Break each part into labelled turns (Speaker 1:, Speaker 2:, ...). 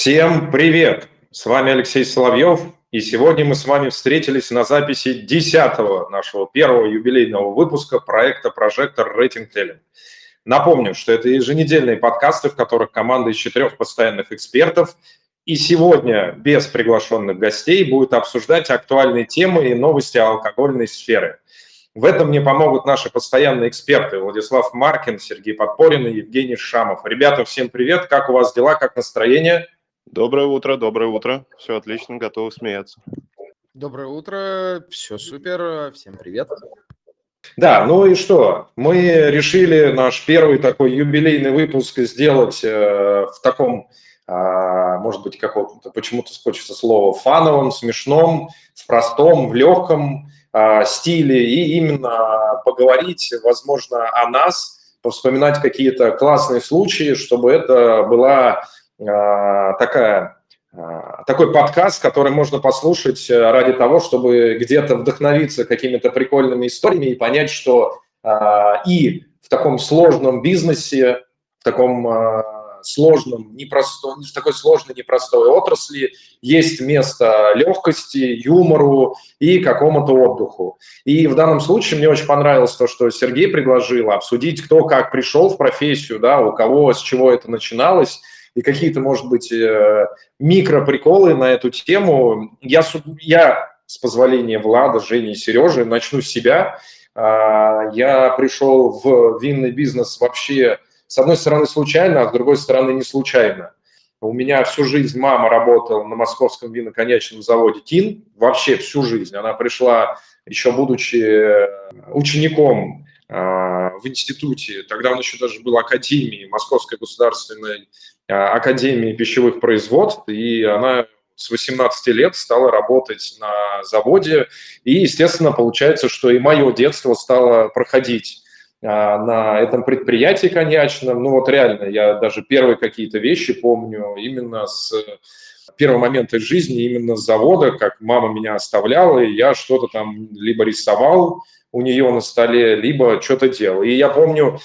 Speaker 1: Всем привет! С вами Алексей Соловьев, и сегодня мы с вами встретились на записи 10-го нашего первого юбилейного выпуска проекта «Прожектор Рейтинг Теллинг». Напомню, что это еженедельные подкасты, в которых команда из четырех постоянных экспертов и сегодня без приглашенных гостей будет обсуждать актуальные темы и новости алкогольной сферы. В этом мне помогут наши постоянные эксперты Владислав Маркин, Сергей Подпорин и Евгений Шамов. Ребята, всем привет! Как у вас дела, как настроение?
Speaker 2: Доброе утро, доброе утро. Все отлично, готовы смеяться.
Speaker 3: Доброе утро, все супер, всем привет.
Speaker 1: Да, ну и что? Мы решили наш первый такой юбилейный выпуск сделать э, в таком, э, может быть, какого-то, почему-то хочется слова, фановом, смешном, в простом, в легком э, стиле, и именно поговорить, возможно, о нас, повспоминать какие-то классные случаи, чтобы это была а, такая, а, такой подкаст, который можно послушать э, ради того, чтобы где-то вдохновиться какими-то прикольными историями и понять, что а, и в таком сложном бизнесе, в таком сложном, непростом, в такой сложной, непростой отрасли есть место легкости, юмору и какому-то отдыху. И в данном случае мне очень понравилось то, что Сергей предложил обсудить, кто как пришел в профессию, да, у кого с чего это начиналось, и какие-то, может быть, э, микроприколы на эту тему. Я, я с позволения Влада, Жени и Сережи начну с себя. А, я пришел в винный бизнес вообще, с одной стороны, случайно, а с другой стороны, не случайно. У меня всю жизнь мама работала на московском виноконечном заводе ТИН, вообще всю жизнь. Она пришла, еще будучи учеником а, в институте, тогда он еще даже был академией, Московской государственной Академии пищевых производств, и она с 18 лет стала работать на заводе, и, естественно, получается, что и мое детство стало проходить а, на этом предприятии коньячном. Ну вот реально, я даже первые какие-то вещи помню именно с первого момента жизни, именно с завода, как мама меня оставляла, и я что-то там либо рисовал у нее на столе, либо что-то делал. И я помню,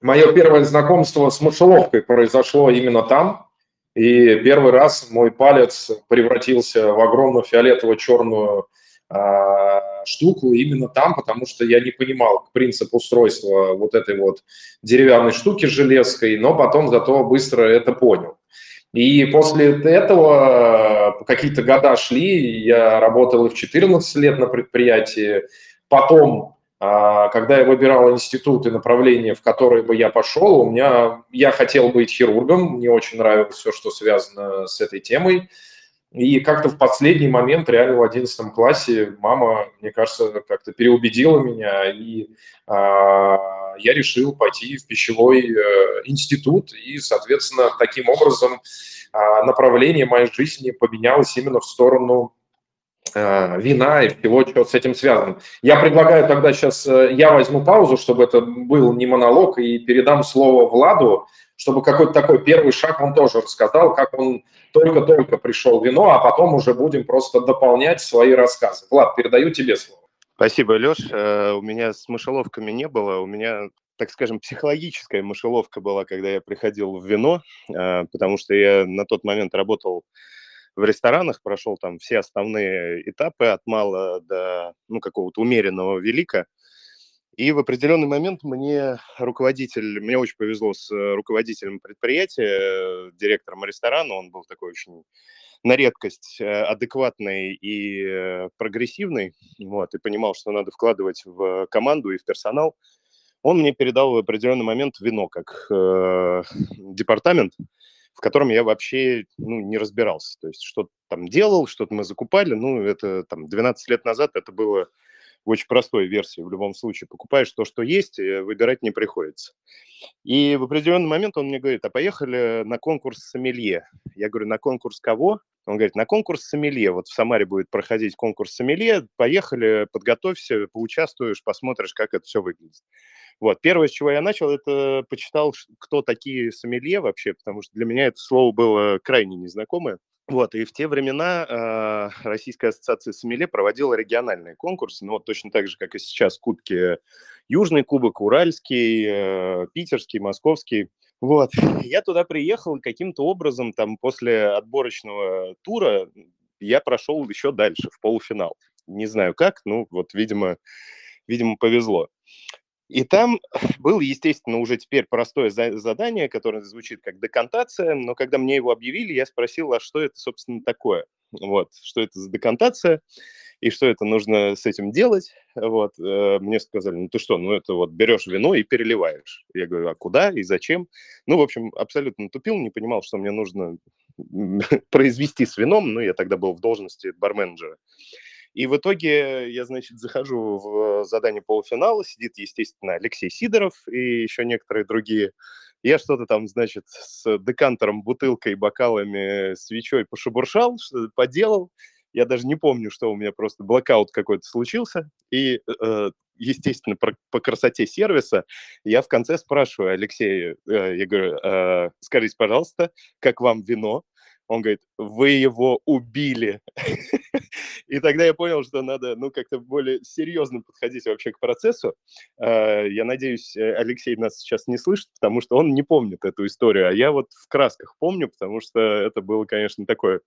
Speaker 1: Мое первое знакомство с мышеловкой произошло именно там. И первый раз мой палец превратился в огромную фиолетово-черную э, штуку именно там, потому что я не понимал принцип устройства вот этой вот деревянной штуки железкой, но потом зато быстро это понял. И после этого какие-то года шли, я работал и в 14 лет на предприятии, потом а, когда я выбирал институт и направление, в которое бы я пошел, у меня я хотел быть хирургом, мне очень нравилось все, что связано с этой темой. И как-то в последний момент, реально в 11 классе, мама, мне кажется, как-то переубедила меня, и а, я решил пойти в пищевой э, институт, и, соответственно, таким образом а, направление моей жизни поменялось именно в сторону Э, вина и всего, что с этим связано. Я предлагаю тогда сейчас, э, я возьму паузу, чтобы это был не монолог, и передам слово Владу, чтобы какой-то такой первый шаг он тоже рассказал, как он только-только пришел в вино, а потом уже будем просто дополнять свои рассказы. Влад, передаю тебе слово.
Speaker 2: Спасибо, Леш. Э, у меня с мышеловками не было, у меня так скажем, психологическая мышеловка была, когда я приходил в вино, потому что я на тот момент работал в ресторанах, прошел там все основные этапы от мала до ну, какого-то умеренного велика. И в определенный момент мне руководитель, мне очень повезло с э, руководителем предприятия, директором ресторана, он был такой очень на редкость э, адекватный и э, прогрессивный, вот, и понимал, что надо вкладывать в команду и в персонал. Он мне передал в определенный момент вино как э, департамент, в котором я вообще ну, не разбирался. То есть что-то там делал, что-то мы закупали. Ну, это там 12 лет назад это было в очень простой версии. В любом случае покупаешь то, что есть, и выбирать не приходится. И в определенный момент он мне говорит, а поехали на конкурс сомелье. Я говорю, на конкурс кого? Он говорит, на конкурс сомелье. Вот в Самаре будет проходить конкурс сомелье. Поехали, подготовься, поучаствуешь, посмотришь, как это все выглядит. Вот. Первое, с чего я начал, это почитал, кто такие сомелье вообще, потому что для меня это слово было крайне незнакомое. Вот, и в те времена э, Российская ассоциация сомелье проводила региональные конкурсы, ну, вот точно так же, как и сейчас кубки Южный кубок, Уральский, э, Питерский, Московский. Вот, я туда приехал, и каким-то образом там после отборочного тура я прошел еще дальше, в полуфинал. Не знаю как, ну вот, видимо, видимо, повезло. И там было, естественно, уже теперь простое задание, которое звучит как декантация, но когда мне его объявили, я спросил, а что это, собственно, такое? Вот, что это за декантация? и что это нужно с этим делать. Вот, э, мне сказали, ну ты что, ну это вот берешь вино и переливаешь. Я говорю, а куда и зачем? Ну, в общем, абсолютно тупил, не понимал, что мне нужно произвести с вином, ну, я тогда был в должности барменджера. И в итоге я, значит, захожу в задание полуфинала, сидит, естественно, Алексей Сидоров и еще некоторые другие. Я что-то там, значит, с декантером, бутылкой, бокалами, свечой пошебуршал, что-то поделал. Я даже не помню, что у меня просто блокаут какой-то случился. И, э, естественно, про, по красоте сервиса я в конце спрашиваю Алексея, э, я говорю, э, скажите, пожалуйста, как вам вино? Он говорит, вы его убили. И тогда я понял, что надо, ну, как-то более серьезно подходить вообще к процессу. Я надеюсь, Алексей нас сейчас не слышит, потому что он не помнит эту историю, а я вот в красках помню, потому что это было, конечно, такое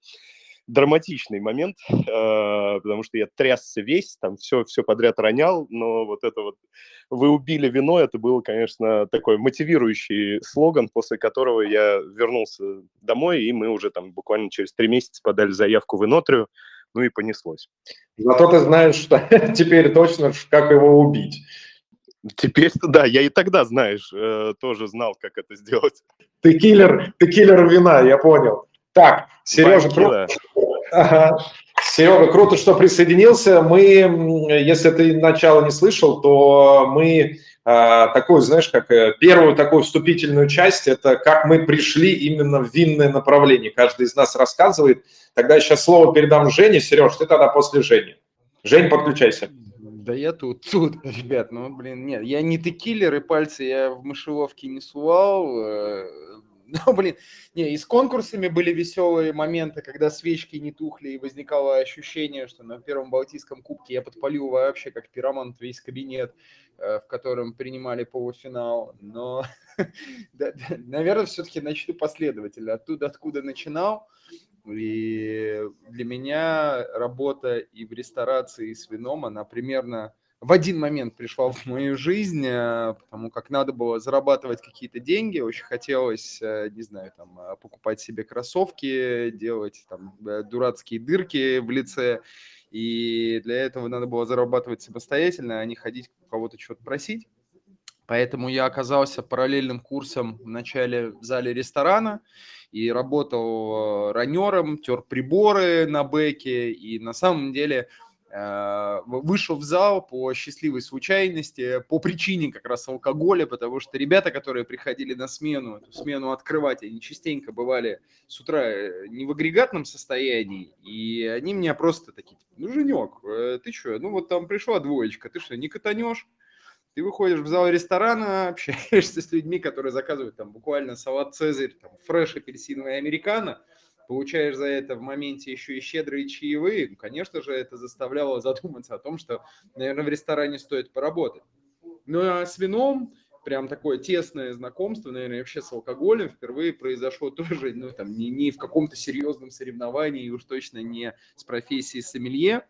Speaker 2: драматичный момент, э, потому что я трясся весь, там все, все подряд ронял, но вот это вот «вы убили вино» это был, конечно, такой мотивирующий слоган, после которого я вернулся домой, и мы уже там буквально через три месяца подали заявку в Инотрию, ну и понеслось.
Speaker 1: Зато ты знаешь, что теперь точно, как его убить.
Speaker 2: Теперь, да, я и тогда, знаешь, э, тоже знал, как это сделать.
Speaker 1: Ты киллер, ты киллер вина, я понял. Так, Сережа, круто. Ага. Серега, круто, что присоединился. Мы, если ты начало не слышал, то мы а, такую, знаешь, как э, первую такую вступительную часть, это как мы пришли именно в винное направление. Каждый из нас рассказывает. Тогда я сейчас слово передам Жене. Сереж, ты тогда после Жени. Жень, подключайся.
Speaker 3: Да я тут, тут, ребят, ну, блин, нет, я не текиллер, и пальцы я в мышеловке не сувал, э, Ну, блин, не, и с конкурсами были веселые моменты, когда свечки не тухли, и возникало ощущение, что на первом Балтийском кубке я подпалил вообще как пиромант весь кабинет, э, в котором принимали полуфинал. Но, наверное, все-таки начну последовательно. Оттуда, откуда начинал. И для меня работа и в ресторации, и с вином, она примерно в один момент пришла в мою жизнь, э, потому как надо было зарабатывать какие-то деньги, очень хотелось, э, не знаю, там, э, покупать себе кроссовки, делать там дурацкие дырки в лице, и для этого надо было зарабатывать самостоятельно, а не ходить у кого-то что-то просить. Поэтому я оказался параллельным курсом в начале в зале ресторана и работал ранером, тер приборы на бэке, и на самом деле вышел в зал по счастливой случайности, по причине как раз алкоголя, потому что ребята, которые приходили на смену, эту смену открывать, они частенько бывали с утра э, не в агрегатном состоянии, и они меня просто такие, типа, ну, Женек, э, ты что, ну вот там пришла двоечка, ты что, не катанешь? Ты выходишь в зал ресторана, общаешься с людьми, которые заказывают там буквально салат Цезарь, там, фреш апельсиновый американо, получаешь за это в моменте еще и щедрые чаевые, ну, конечно же, это заставляло задуматься о том, что, наверное, в ресторане стоит поработать. Ну а с вином прям такое тесное знакомство, наверное, вообще с алкоголем впервые произошло тоже, ну, там, не, не в каком-то серьезном соревновании, и уж точно не с профессией сомелье,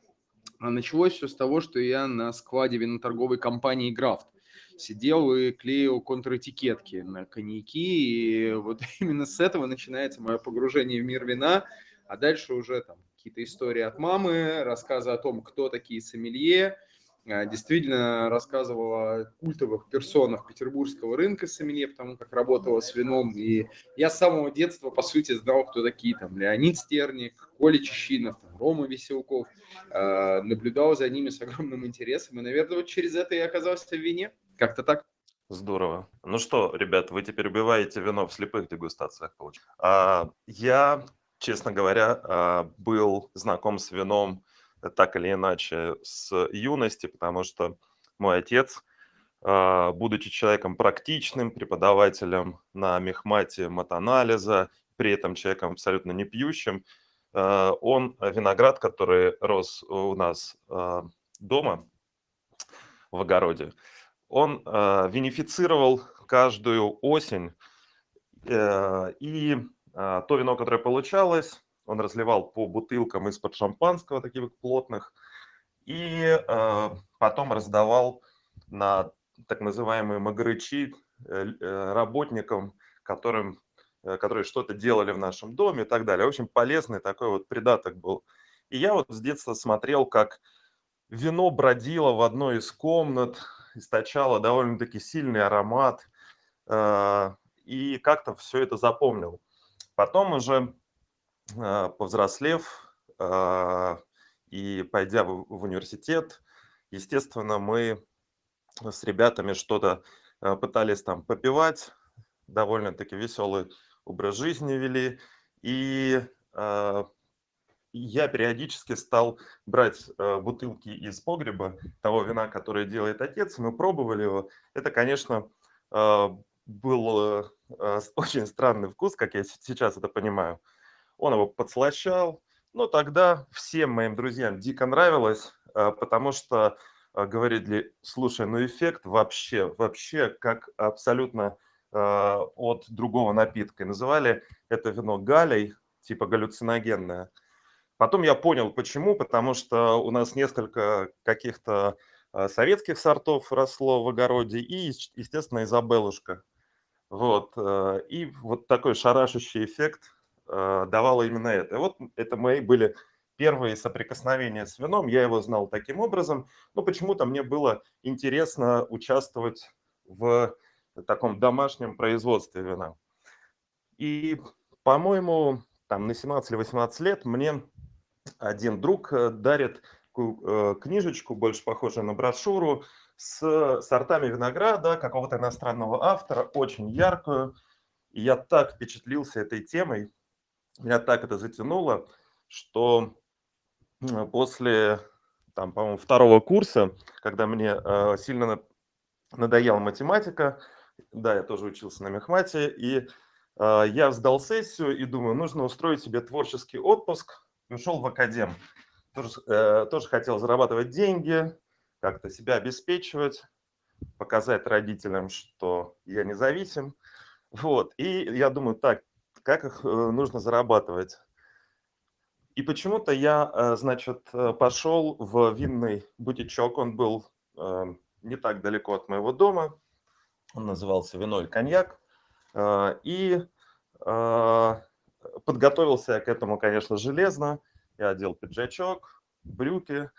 Speaker 3: а началось все с того, что я на складе виноторговой компании «Графт» сидел и клеил контратикетки на коньяки, и вот именно с этого начинается мое погружение в мир вина, а дальше уже там какие-то истории от мамы, рассказы о том, кто такие сомелье, а, действительно рассказывал о культовых персонах петербургского рынка сомелье, потому как работала с вином. И я с самого детства, по сути, знал, кто такие там Леонид Стерник, Коля Чищинов, там, Рома Веселков. Э, наблюдал за ними с огромным интересом. И, наверное, вот через это я оказался в вине. Как-то так.
Speaker 4: Здорово. Ну что, ребят, вы теперь убиваете вино в слепых дегустациях, получается. А, я, честно говоря, а, был знаком с вином так или иначе с юности, потому что мой отец, а, будучи человеком практичным, преподавателем на мехмате матанализа, при этом человеком абсолютно не пьющим, он виноград, который рос у нас дома в огороде, он винифицировал каждую осень Э, и а, то вино, которое получалось, он разливал по бутылкам из-под шампанского, таких плотных, и а, потом раздавал на так называемые магрычи э, э, работникам, которым, которые что-то делали в нашем доме и так далее. В общем, полезный такой вот придаток был. И я вот с детства смотрел, как вино бродило в одной из комнат, источало довольно-таки сильный аромат, и как-то все это запомнил. Потом уже а, повзрослев а, и пойдя в, университет, естественно, мы с ребятами что-то пытались там попивать, довольно-таки веселый образ жизни вели, и я периодически стал брать бутылки из погреба того вина, которое делает отец, мы пробовали его. Это, конечно, был э, э, очень странный вкус, как я сейчас это понимаю. Он его подслащал. Но тогда всем моим друзьям дико нравилось, э, потому что говорили, слушай, ну эффект вообще, вообще как абсолютно от другого напитка. И называли это вино галей, типа галлюциногенное. Потом я понял, почему, потому что у нас несколько каких-то советских сортов росло в огороде и, естественно, Изабелушка. Вот. Э, и вот такой шарашащий эффект э, давало именно это. Вот это мои были первые соприкосновения с вином. Я его знал таким образом. Но почему-то мне было интересно участвовать в таком домашнем производстве вина. И, по-моему, там на 17 или 18 лет мне один друг э, дарит книжечку, больше похожую на брошюру, с сортами винограда какого-то иностранного автора, очень яркую. И я так впечатлился этой темой, меня так это затянуло, что после, там, по-моему, второго курса, когда мне э, сильно надоела математика, да, я тоже учился на мехмате, и э, я сдал сессию и думаю, нужно устроить себе творческий отпуск, ушел в академ. Тоже, э, тоже хотел зарабатывать деньги, как-то себя обеспечивать, показать родителям, что я независим. Вот. И я думаю, так, как их э, нужно зарабатывать? И почему-то я, э, значит, э, пошел в винный бутичок. Он был не так далеко от моего дома. Он назывался «Вино и коньяк». И подготовился я к этому, конечно, железно. Я одел пиджачок, брюки,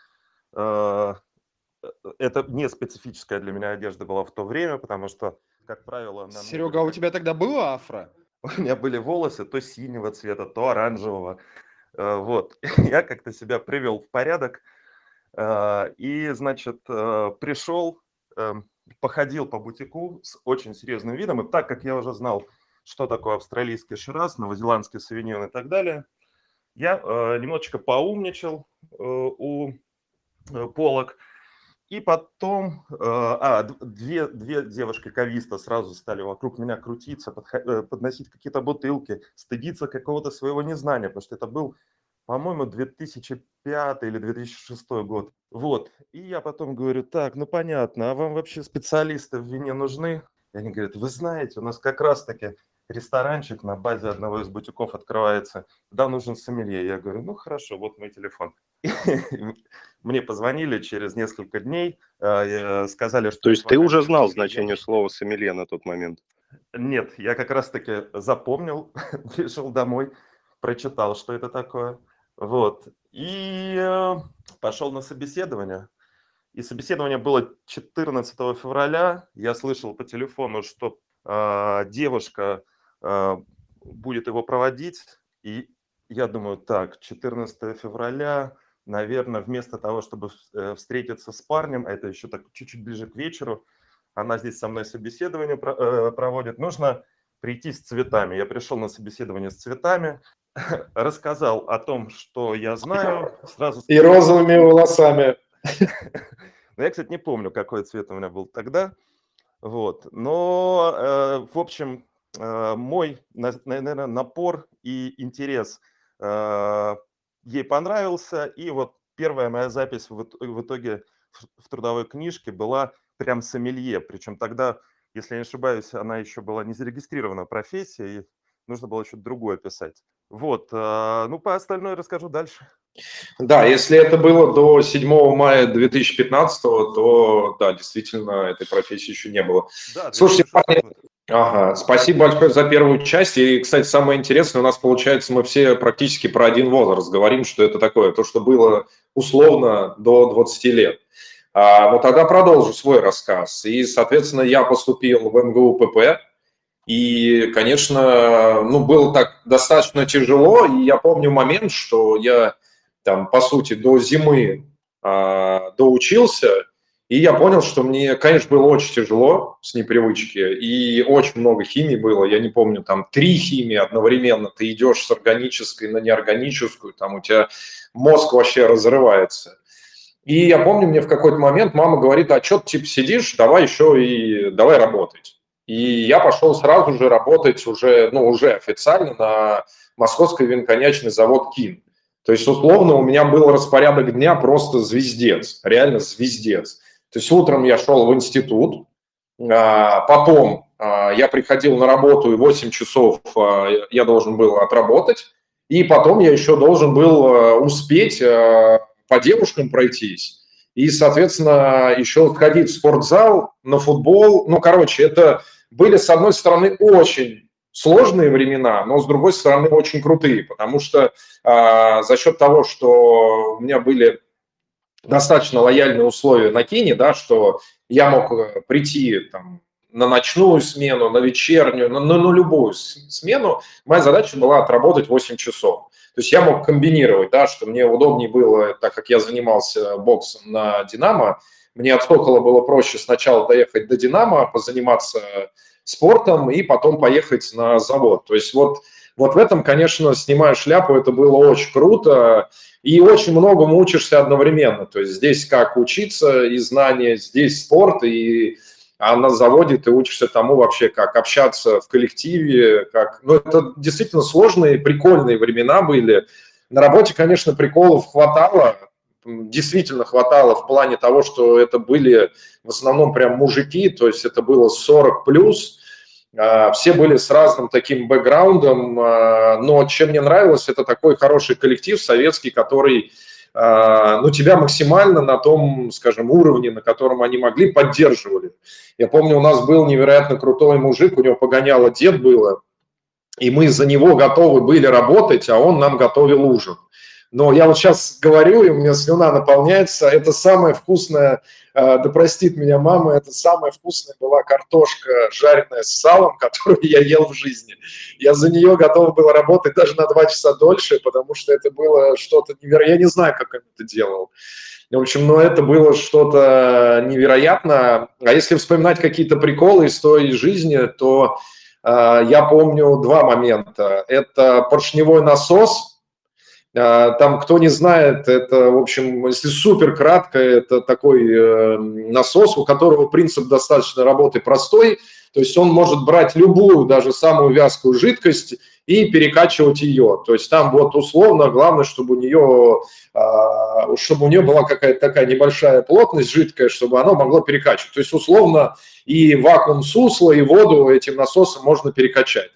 Speaker 4: это не специфическая для меня одежда была в то время, потому что, как правило...
Speaker 3: Серега, а у тебя тогда было афро?
Speaker 4: У меня были волосы то синего цвета, то оранжевого. Э, вот. Я как-то себя привел в порядок. Э, и, значит, э, пришел, эм, походил по бутику с очень серьезным видом. И так как я уже знал, что такое австралийский шираз, новозеландский савиньон и так далее, я немножечко поумничал у полок – и потом, э, а, две, две девушки-кависта сразу стали вокруг меня крутиться, э, подносить какие-то бутылки, стыдиться какого-то своего незнания, потому что это был, по-моему, 2005 или 2006 год. Вот. И я потом говорю, так, ну понятно, а вам вообще специалисты в вине нужны? И они говорят, вы знаете, у нас как раз-таки ресторанчик на базе одного из бутиков открывается, да, нужен сомелье. Я говорю, ну хорошо, вот мой телефон. Мне позвонили через несколько дней, а, сказали, что...
Speaker 2: То есть ты уже знал значение слова сомелье на тот момент?
Speaker 4: Нет, я как раз-таки запомнил, пришел домой, прочитал, что это такое. Вот. И э, пошел на собеседование. И собеседование было 14 февраля. Я слышал по телефону, что э, девушка будет его проводить. И я думаю, так, 14 февраля, наверное, вместо того, чтобы э, встретиться с парнем, а это еще так чуть-чуть ближе к вечеру, она здесь со мной собеседование э, проводит, нужно прийти с цветами. Я пришел на собеседование с цветами, рассказал о том, что я знаю. Сразу
Speaker 1: И розовыми волосами.
Speaker 4: Ну, я, кстати, не помню, какой цвет у меня был тогда. Вот. Но, э, в общем, мой, наверное, напор и интерес э, ей понравился, и вот первая моя запись в итоге в трудовой книжке была прям сомелье, причем тогда Если я не ошибаюсь, она еще была не зарегистрирована профессия, и нужно было что-то другое писать. Вот, а, ну, по остальное расскажу дальше.
Speaker 1: Да, если это было до 7 мая 2015, то да, действительно, этой профессии еще не было. Да, Слушайте, парни, ага, спасибо большое за первую часть. И, кстати, самое интересное, у нас получается, мы все практически про один возраст говорим, что это такое, то, что было условно до 20 лет. А, но тогда продолжу свой рассказ. И, соответственно, я поступил в МГУ ПП, и, конечно, ну, было так достаточно тяжело, и я помню момент, что я там, по сути, до зимы а, доучился, и я понял, что мне, конечно, было очень тяжело с непривычки, и очень много химии было, я не помню, там три химии одновременно, ты идешь с органической на неорганическую, там у тебя мозг вообще разрывается. И я помню, мне в какой-то момент мама говорит, а что ты типа сидишь, давай еще и давай работать. И я пошел сразу же работать уже, ну, уже официально на московский винконячный завод КИН. То есть, условно, у меня был распорядок дня просто звездец, реально звездец. То есть утром я шел в институт, а, потом а, я приходил на работу, и 8 часов а, я должен был отработать, и потом я еще должен был успеть по девушкам пройтись, и, соответственно, еще сходить в спортзал, на футбол. Ну, короче, это были, с одной стороны, очень сложные времена, но, с другой стороны, очень крутые, потому что э, за счет того, что у меня были достаточно лояльные условия на Кине, да, что я мог э, прийти там, на ночную смену, на вечернюю, на, на, на любую смену, моя задача была отработать 8 часов. То есть я мог комбинировать, да, что мне удобнее было, так как я занимался боксом на «Динамо», мне от «Сокола» было проще сначала доехать до «Динамо», позаниматься спортом и потом поехать на завод. То есть вот, вот в этом, конечно, снимая шляпу, это было очень круто. И очень многому учишься одновременно. То есть здесь как учиться и знания, здесь спорт, и а на заводе ты учишься тому вообще, как общаться в коллективе, как... Ну, это действительно сложные, прикольные времена были. На работе, конечно, приколов хватало, действительно хватало в плане того, что это были в основном прям мужики, то есть это было 40 плюс, все были с разным таким бэкграундом, а, но чем мне нравилось, это такой хороший коллектив советский, который а, ну, тебя максимально на том, скажем, уровне, на котором они могли, поддерживали. Я помню, у нас был невероятно крутой мужик, у него погоняло дед было, и мы за него готовы были работать, а он нам готовил ужин. Но я вот сейчас говорю, и у меня слюна наполняется. Это самое вкусное, да простит меня мама, это самая вкусная была картошка жареная с салом, которую я ел в жизни. Я за нее готов был работать даже на два часа дольше, потому что это было что-то невероятное. Я не знаю, как это делал. В общем, но это было что-то невероятно. А если вспоминать какие-то приколы из той жизни, то э, я помню два момента. Это поршневой насос – а, там, кто не знает, это, в общем, если супер кратко, это такой э, насос, у которого принцип достаточно работы простой, то есть он может брать любую, даже самую вязкую жидкость и перекачивать ее. То есть там вот условно главное, чтобы у нее, а, чтобы у нее была какая-то такая небольшая плотность жидкая, чтобы она могла перекачивать. То есть условно и вакуум сусла, и воду этим насосом можно перекачать.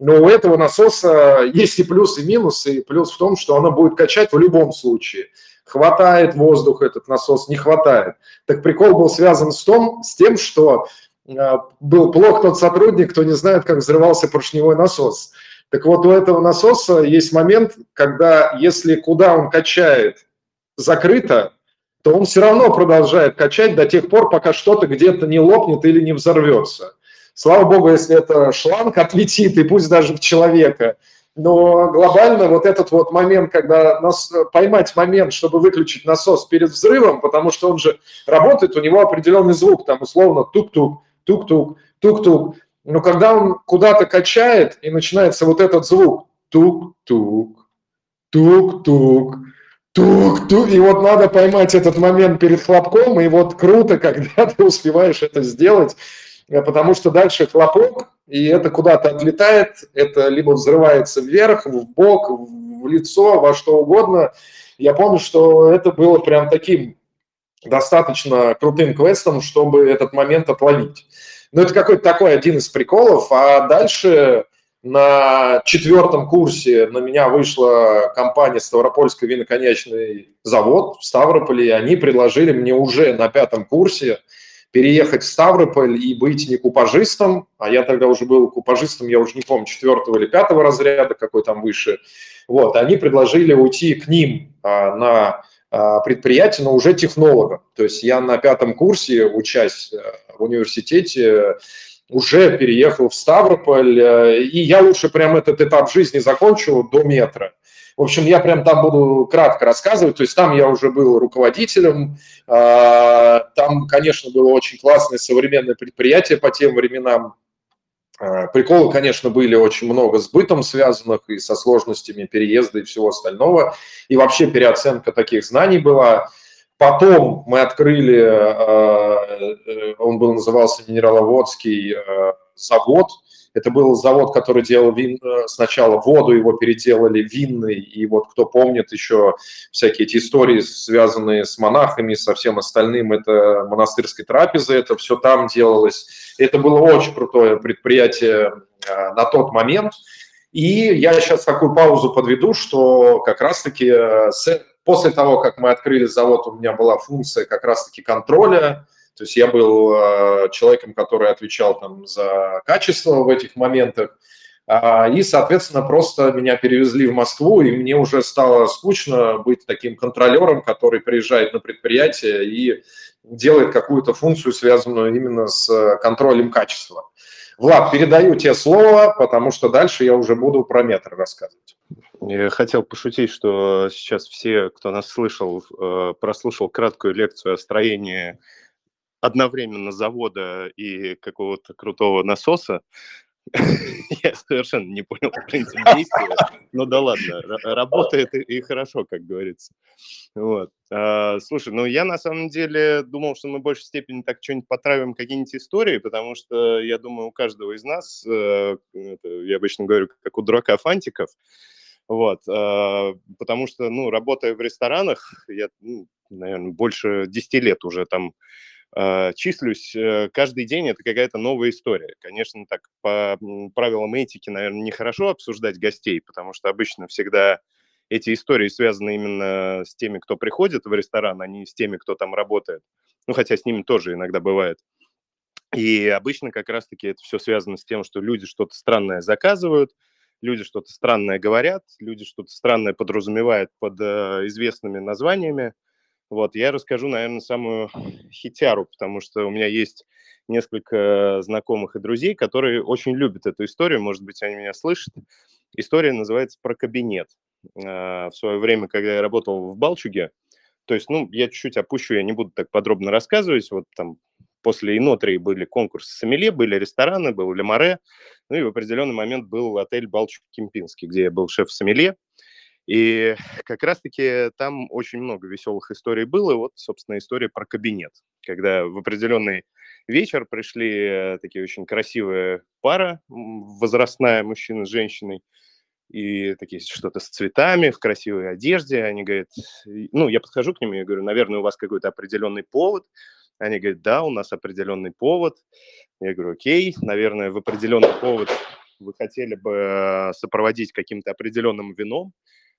Speaker 1: Но у этого насоса есть и плюсы, и минусы. И плюс в том, что оно будет качать в любом случае. Хватает воздух этот насос, не хватает. Так прикол был связан с, том, с тем, что э, был плох тот сотрудник, кто не знает, как взрывался поршневой насос. Так вот, у этого насоса есть момент, когда если куда он качает закрыто, то он все равно продолжает качать до тех пор, пока что-то где-то не лопнет или не взорвется. Слава богу, если это шланг отлетит, и пусть даже в человека. Но глобально вот этот вот момент, когда нас, поймать момент, чтобы выключить насос перед взрывом, потому что он же работает, у него определенный звук, там условно тук-тук, тук-тук, тук-тук. Но когда он куда-то качает, и начинается вот этот звук тук-тук, тук-тук, тук-тук, и вот надо поймать этот момент перед хлопком, и вот круто, когда ты успеваешь это сделать, потому что дальше хлопок, и это куда-то отлетает, это либо взрывается вверх, в бок, в лицо, во что угодно. Я помню, что это было прям таким достаточно крутым квестом, чтобы этот момент отловить. Ну, это какой-то такой один из приколов. А дальше на четвертом курсе на меня вышла компания Ставропольский виноконечный завод в Ставрополе, и они предложили мне уже на пятом курсе переехать в Ставрополь и быть не купажистом, а я тогда уже был купажистом, я уже не помню, четвертого или пятого разряда, какой там выше. Вот, они предложили уйти к ним а, на а, предприятие, но уже технологом. То есть я на пятом курсе, учась э, в университете, уже переехал в Ставрополь, э, и я лучше прям этот этап жизни закончу до метра. В общем, я прям там буду кратко рассказывать. То есть там я уже был руководителем. А, там, конечно, было очень классное современное предприятие по тем временам. А, приколы, конечно, были очень много с бытом связанных и со сложностями переезда и всего остального. И вообще переоценка таких знаний была. Потом мы открыли, а, э, он был назывался Минераловодский завод – это был завод, который делал вин, э, сначала воду, его переделали винный, и вот кто помнит еще всякие эти истории, связанные с монахами, со всем остальным, это монастырской трапезы, это все там делалось. Это было очень крутое предприятие э, на тот момент. И я сейчас такую паузу подведу, что как раз-таки э, после того, как мы открыли завод, у меня была функция как раз-таки контроля, то есть я был э, человеком, который отвечал там за качество в этих моментах. А, и, соответственно, просто меня перевезли в Москву, и мне уже стало скучно быть таким контролером, который приезжает на предприятие и делает какую-то функцию, связанную именно с контролем качества. Влад, передаю тебе слово, потому что дальше я уже буду про метр рассказывать.
Speaker 2: Я хотел пошутить, что сейчас все, кто нас слышал, э, прослушал краткую лекцию о строении одновременно завода и какого-то крутого насоса, я совершенно не понял принцип действия, но да ладно, работает и, хорошо, как говорится. Вот. А, слушай, ну я на самом деле думал, что мы в большей степени так что-нибудь потравим, какие-нибудь истории, потому что я думаю, у каждого из нас, э, я обычно говорю, как у дурака фантиков, вот, э, потому что, ну, работая в ресторанах, я, ну, наверное, больше 10 лет уже там числюсь, э, каждый день это какая-то новая история. Конечно, так по правилам этики, наверное, нехорошо обсуждать гостей, потому что обычно всегда эти истории связаны именно с теми, кто приходит в ресторан, а не с теми, кто там работает. Ну, хотя с ними тоже иногда бывает. И обычно как раз-таки это все связано с тем, что люди что-то странное заказывают, люди что-то странное говорят, люди что-то странное подразумевают под э, известными названиями, вот, я расскажу, наверное, самую хитяру, потому что у меня есть несколько знакомых и друзей, которые очень любят эту историю, может быть, они меня слышат. История называется «Про кабинет». А, в свое время, когда я работал в Балчуге, то есть, ну, я чуть-чуть опущу, я не буду так подробно рассказывать, вот там после Инотрии были конкурсы сомелье, были рестораны, был Лемаре, ну и в определенный момент был отель Балчуг-Кемпинский, где я был шеф-сомелье. И как раз-таки там очень много веселых историй было. Вот, собственно, история про кабинет, когда в определенный вечер пришли такие очень красивые пара, возрастная мужчина с женщиной, и такие что-то с цветами, в красивой одежде. Они говорят, ну, я подхожу к ним и говорю, наверное, у вас какой-то определенный повод. Они говорят, да, у нас определенный повод. Я говорю, окей, наверное, в определенный повод вы хотели бы э, сопроводить каким-то определенным вином.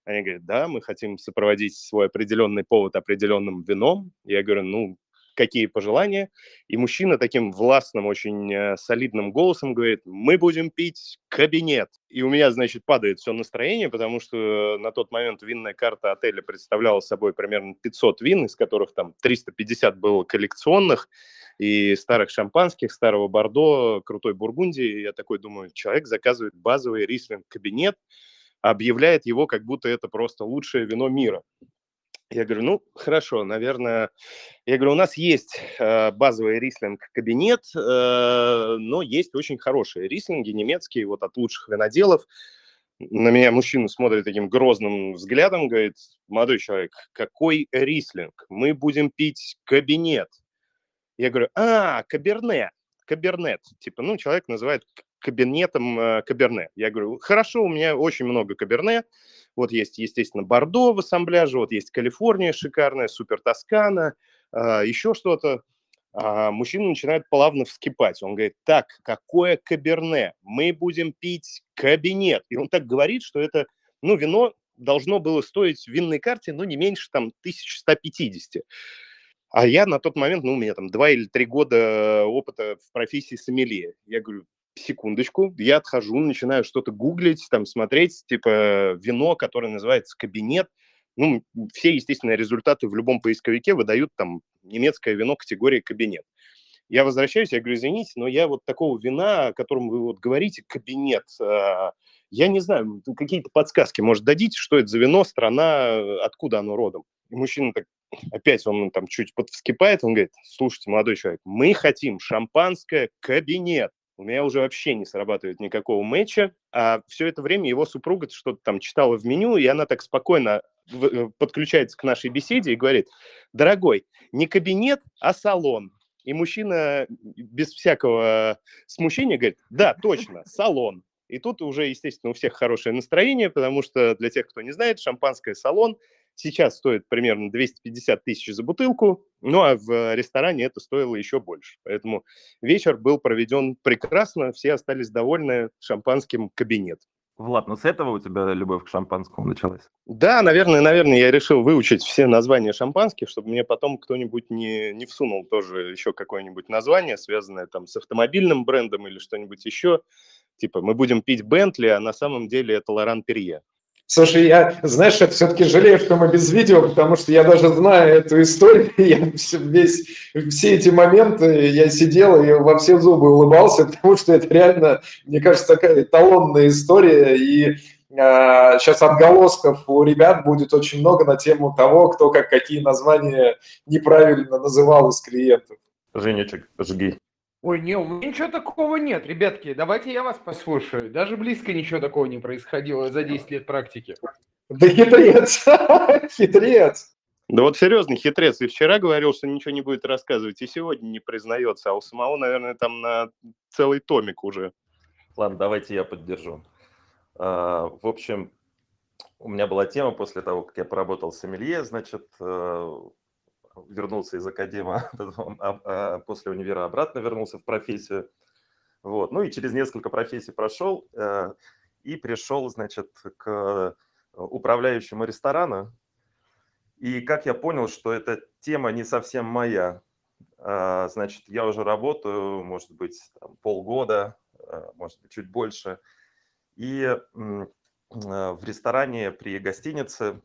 Speaker 2: Они говорят, да, мы хотим сопроводить свой определенный повод определенным вином. Я говорю, ну, какие пожелания? И мужчина таким властным, очень э, солидным голосом говорит, мы будем пить кабинет. И у меня, значит, падает все настроение, потому что на тот момент винная карта отеля представляла собой примерно 500 вин, из которых там 350 было коллекционных, и старых шампанских, старого Бордо, крутой Бургундии. Я такой думаю, человек заказывает базовый рислинг-кабинет, объявляет его, как будто это просто лучшее вино мира. Я говорю, ну, хорошо, наверное. Я говорю, у нас есть э, базовый рислинг-кабинет, э, но есть очень хорошие рислинги немецкие, вот от лучших виноделов. На меня мужчина смотрит таким грозным взглядом, говорит, молодой человек, какой рислинг? Мы будем пить кабинет. Я говорю, а, каберне, кабернет. Типа, ну, человек называет кабинетом э, Каберне. Я говорю, хорошо, у меня очень много Каберне. Вот есть, естественно, Бордо в ассамбляже, вот есть Калифорния шикарная, Супер Тоскана, а, еще что-то. А мужчина начинает плавно вскипать. Он говорит, так, какое каберне? Мы будем пить кабинет. И он так говорит, что это, ну, вино должно было стоить в винной карте, ну, не меньше там 1150. А я на тот момент, ну, у меня там два или три года опыта в профессии сомелье. Я говорю, секундочку, я отхожу, начинаю что-то гуглить, там, смотреть, типа, вино, которое называется кабинет. Ну, все, естественно, результаты в любом поисковике выдают там немецкое вино категории кабинет. Я возвращаюсь, я говорю, извините, но я вот такого вина, о котором вы вот говорите, кабинет, а, я не знаю, какие-то подсказки, может, дадите, что это за вино, страна, откуда оно родом? И мужчина так, опять он там чуть подвскипает, он говорит, слушайте, молодой человек, мы хотим шампанское кабинет. У меня уже вообще не срабатывает никакого матча, а все это время его супруга что-то там читала в меню, и она так спокойно э, подключается к нашей беседе и говорит, дорогой, не кабинет, а салон. И мужчина без всякого смущения говорит, да, точно, салон. И тут уже, естественно, у всех хорошее настроение, потому что для тех, кто не знает, шампанское салон сейчас стоит примерно 250 тысяч за бутылку, ну а в ресторане это стоило еще больше. Поэтому вечер был проведен прекрасно, все остались довольны шампанским кабинет.
Speaker 4: Влад, ну с этого у тебя любовь к шампанскому началась?
Speaker 2: Да, наверное, наверное, я решил выучить все названия шампанских, чтобы мне потом кто-нибудь не, не всунул тоже еще какое-нибудь название, связанное там с автомобильным брендом или что-нибудь еще. Типа мы будем пить Бентли, а на самом деле это Лоран Перье.
Speaker 1: Слушай, я, знаешь, я все-таки жалею, что мы без видео, потому что я даже знаю эту историю, я весь, все эти моменты, я сидел и во все зубы улыбался, потому что это реально, мне кажется, такая эталонная история, и а, сейчас отголосков у ребят будет очень много на тему того, кто как какие названия неправильно называл из клиентов.
Speaker 4: Женечек, жги.
Speaker 3: Ой, не, у меня ничего такого нет, ребятки, давайте я вас послушаю. Даже близко ничего такого не происходило за 10 лет практики.
Speaker 1: Да хитрец, хитрец.
Speaker 2: Да вот серьезный хитрец. И вчера говорил, что ничего не будет рассказывать, и сегодня не признается, а у самого, наверное, там на целый томик уже.
Speaker 4: Ладно, давайте я поддержу. А, в общем, у меня была тема после того, как я поработал с Эмилье, значит, э, вернулся из академа, после универа обратно вернулся в профессию. Вот. Ну и через несколько профессий прошел э, и пришел, значит, к управляющему ресторана. И как я понял, что эта тема не совсем моя. А, значит, я уже работаю, может быть, там, полгода, э, может быть, чуть больше. И э, в ресторане при гостинице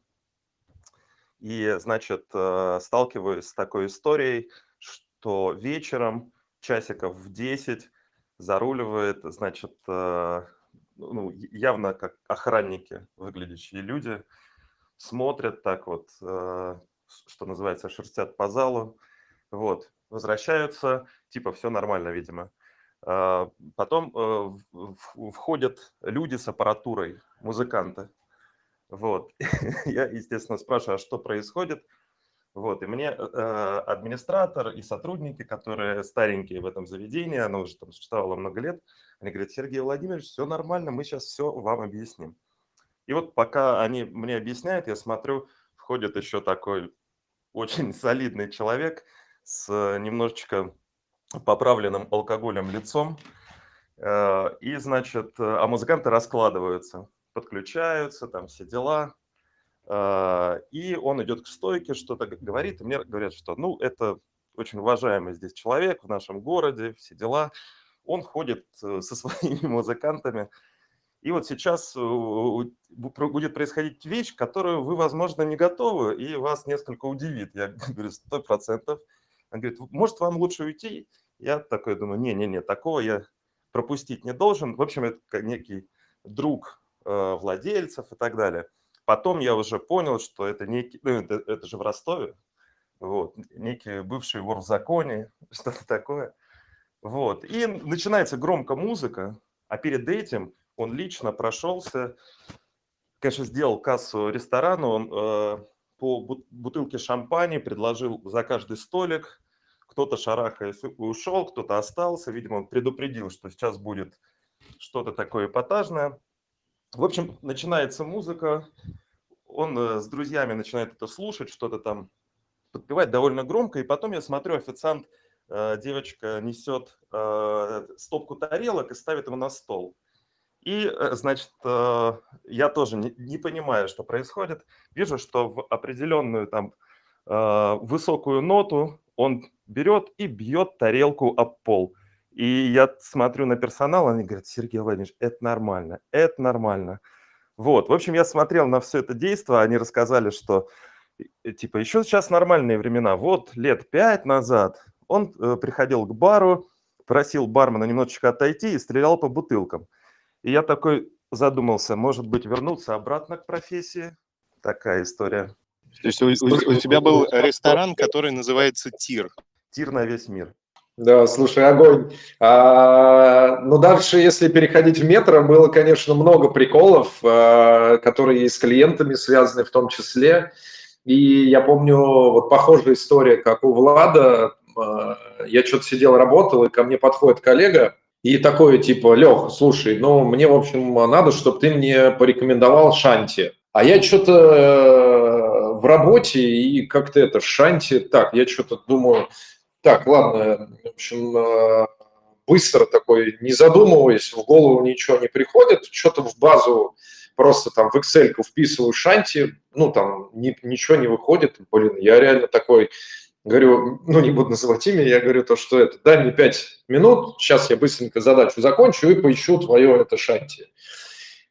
Speaker 4: и, значит, э, сталкиваюсь с такой историей, что вечером, часиков в 10, заруливает, значит, э, ну, явно как охранники выглядящие люди, смотрят так вот, э, что называется, шерстят по залу, вот, возвращаются, типа, все нормально, видимо. Потом входят люди с аппаратурой, музыканты. Вот. Я, естественно, спрашиваю, а что происходит? Вот, и мне э, администратор и сотрудники, которые старенькие в этом заведении, оно уже там существовало много лет, они говорят, Сергей Владимирович, все нормально, мы сейчас все вам объясним. И вот пока они мне объясняют, я смотрю, входит еще такой очень солидный человек с немножечко поправленным алкоголем лицом, э, и, значит, а музыканты раскладываются подключаются, там все дела. А, и он идет к стойке, что-то говорит, и мне говорят, что, ну, это очень уважаемый здесь человек в нашем городе, все дела. Он ходит э, со своими музыкантами. И вот сейчас будет происходить вещь, которую вы, возможно, не готовы, и вас несколько удивит. Я говорю, сто процентов. Он говорит, может, вам лучше уйти? Я такой думаю, не-не-не, такого я пропустить не должен. В общем, это некий друг владельцев и так далее. Потом я уже понял, что это некий, ну, это, это же в Ростове, вот, некий бывший вор в законе, что-то такое. Вот, и начинается громко музыка, а перед этим он лично прошелся, конечно, сделал кассу ресторану, он э, по бутылке шампани предложил за каждый столик, кто-то шарахаясь ушел, кто-то остался, видимо, он предупредил, что сейчас будет что-то такое эпатажное. В общем, начинается музыка, он э, с друзьями начинает это слушать, что-то там подпевать довольно громко, и потом я смотрю, официант, э, девочка несет э, стопку тарелок и ставит его на стол. И, значит, я тоже не, понимаю, что происходит. Вижу, что в определенную там высокую ноту он берет и бьет тарелку об пол. И я смотрю на персонал, они говорят, Сергей Владимирович, это нормально, это нормально. Вот, в общем, я смотрел на все это действие, они рассказали, что типа еще сейчас нормальные времена. Вот лет пять назад он э, приходил к бару, просил бармена немножечко отойти и стрелял по бутылкам. И я такой задумался, может быть, вернуться обратно к профессии. Такая история.
Speaker 2: То есть у, у, у тебя был ресторан, который называется «Тир».
Speaker 4: «Тир на весь мир».
Speaker 1: Да, слушай, огонь. А, ну, дальше, если переходить в метро, было, конечно, много приколов, а, которые с клиентами связаны в том числе. И я помню, вот похожая история, как у Влада. А, я что-то сидел, работал, и ко мне подходит коллега, и такое типа, Лех, слушай, ну, мне, в общем, надо, чтобы ты мне порекомендовал Шанти. А я что-то э, в работе, и как-то это, Шанти, так, я что-то думаю, так, ладно, в общем, э, быстро такой, не задумываясь, в голову ничего не приходит, что-то в базу просто там в Excel вписываю шанти, ну, там ни, ничего не выходит, блин, я реально такой, говорю, ну, не буду называть имя, я говорю то, что это, дай мне 5 минут, сейчас я быстренько задачу закончу и поищу твое это шанти.